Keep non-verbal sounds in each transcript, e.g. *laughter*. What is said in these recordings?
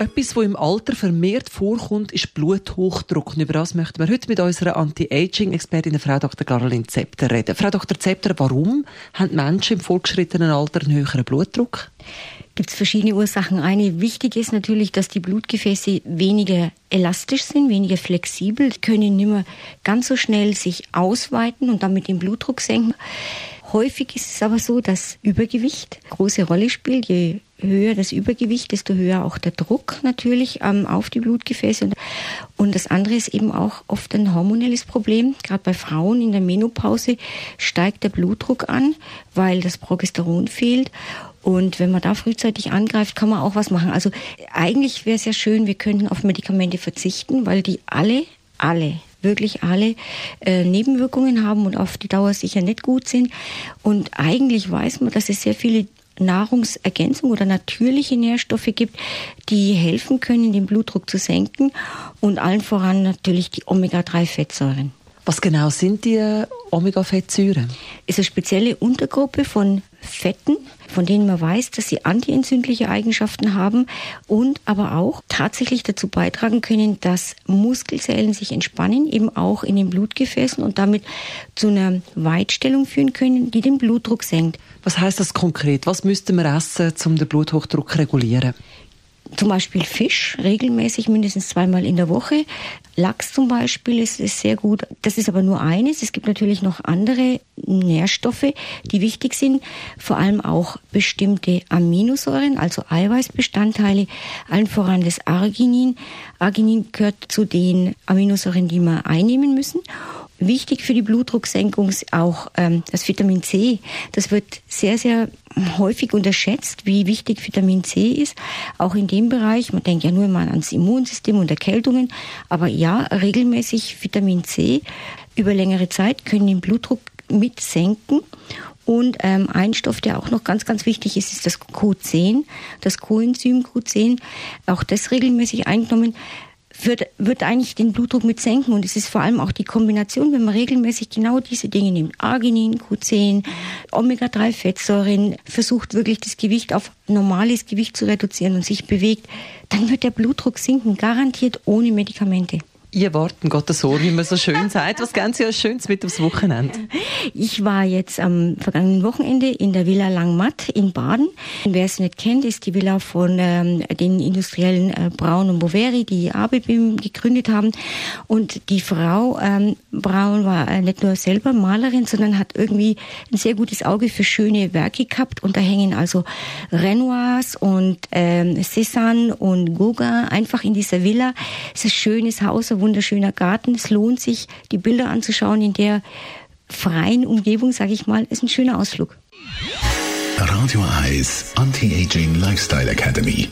etwas, was im Alter vermehrt vorkommt, ist Bluthochdruck. Und über das möchten wir heute mit unserer Anti-Aging-Expertin, Frau Dr. Caroline Zepter, reden. Frau Dr. Zepter, warum haben Menschen im fortgeschrittenen Alter einen höheren Blutdruck? gibt es verschiedene Ursachen. Eine wichtige ist natürlich, dass die Blutgefäße weniger elastisch sind, weniger flexibel, können nicht mehr ganz so schnell sich ausweiten und damit den Blutdruck senken. Häufig ist es aber so, dass Übergewicht große Rolle spielt. Je höher das Übergewicht, desto höher auch der Druck natürlich ähm, auf die Blutgefäße. Und das andere ist eben auch oft ein hormonelles Problem. Gerade bei Frauen in der Menopause steigt der Blutdruck an, weil das Progesteron fehlt. Und wenn man da frühzeitig angreift, kann man auch was machen. Also eigentlich wäre es ja schön, wir könnten auf Medikamente verzichten, weil die alle, alle wirklich alle äh, Nebenwirkungen haben und auf die Dauer sicher nicht gut sind. Und eigentlich weiß man, dass es sehr viele Nahrungsergänzungen oder natürliche Nährstoffe gibt, die helfen können, den Blutdruck zu senken und allen voran natürlich die Omega-3-Fettsäuren. Was genau sind die Omega-Fettsäuren? Es ist eine spezielle Untergruppe von Fetten, von denen man weiß, dass sie antientzündliche Eigenschaften haben und aber auch tatsächlich dazu beitragen können, dass Muskelzellen sich entspannen, eben auch in den Blutgefäßen und damit zu einer Weitstellung führen können, die den Blutdruck senkt. Was heißt das konkret? Was müsste man essen, um den Bluthochdruck zu regulieren? Zum Beispiel Fisch regelmäßig mindestens zweimal in der Woche. Lachs zum Beispiel ist, ist sehr gut. Das ist aber nur eines. Es gibt natürlich noch andere Nährstoffe, die wichtig sind. Vor allem auch bestimmte Aminosäuren, also Eiweißbestandteile, allen voran das Arginin. Arginin gehört zu den Aminosäuren, die wir einnehmen müssen. Wichtig für die Blutdrucksenkung ist auch ähm, das Vitamin C. Das wird sehr, sehr häufig unterschätzt, wie wichtig Vitamin C ist. Auch in dem Bereich, man denkt ja nur mal ans Immunsystem und Erkältungen, aber ja, regelmäßig Vitamin C über längere Zeit können den Blutdruck mit senken. Und ähm, ein Stoff, der auch noch ganz, ganz wichtig ist, ist das Q10, das Coenzym Q10. Auch das regelmäßig eingenommen wird, wird eigentlich den Blutdruck mit senken. Und es ist vor allem auch die Kombination, wenn man regelmäßig genau diese Dinge nimmt, Arginin, Q10, Omega-3-Fettsäuren, versucht wirklich das Gewicht auf normales Gewicht zu reduzieren und sich bewegt, dann wird der Blutdruck sinken, garantiert ohne Medikamente. Ihr warten Gottes Ohr, wie man so schön *laughs* sagt. Was Sie als Schönes mit aufs Wochenende? Ich war jetzt am vergangenen Wochenende in der Villa Langmatt in Baden. Wer es nicht kennt, ist die Villa von ähm, den Industriellen äh, Braun und Boveri, die ABB gegründet haben. Und die Frau ähm, Braun war äh, nicht nur selber Malerin, sondern hat irgendwie ein sehr gutes Auge für schöne Werke gehabt. Und da hängen also Renoirs und ähm, Cézanne und Gauguin einfach in dieser Villa. Es ist ein schönes Haus, wunderschöner Garten. Es lohnt sich, die Bilder anzuschauen in der freien Umgebung, sage ich mal. Ist ein schöner Ausflug. Radio Eyes Anti-Aging Lifestyle Academy.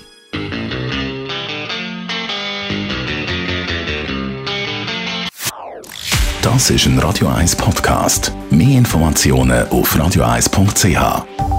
Das ist ein Radio 1 Podcast. Mehr Informationen auf radio1.ch.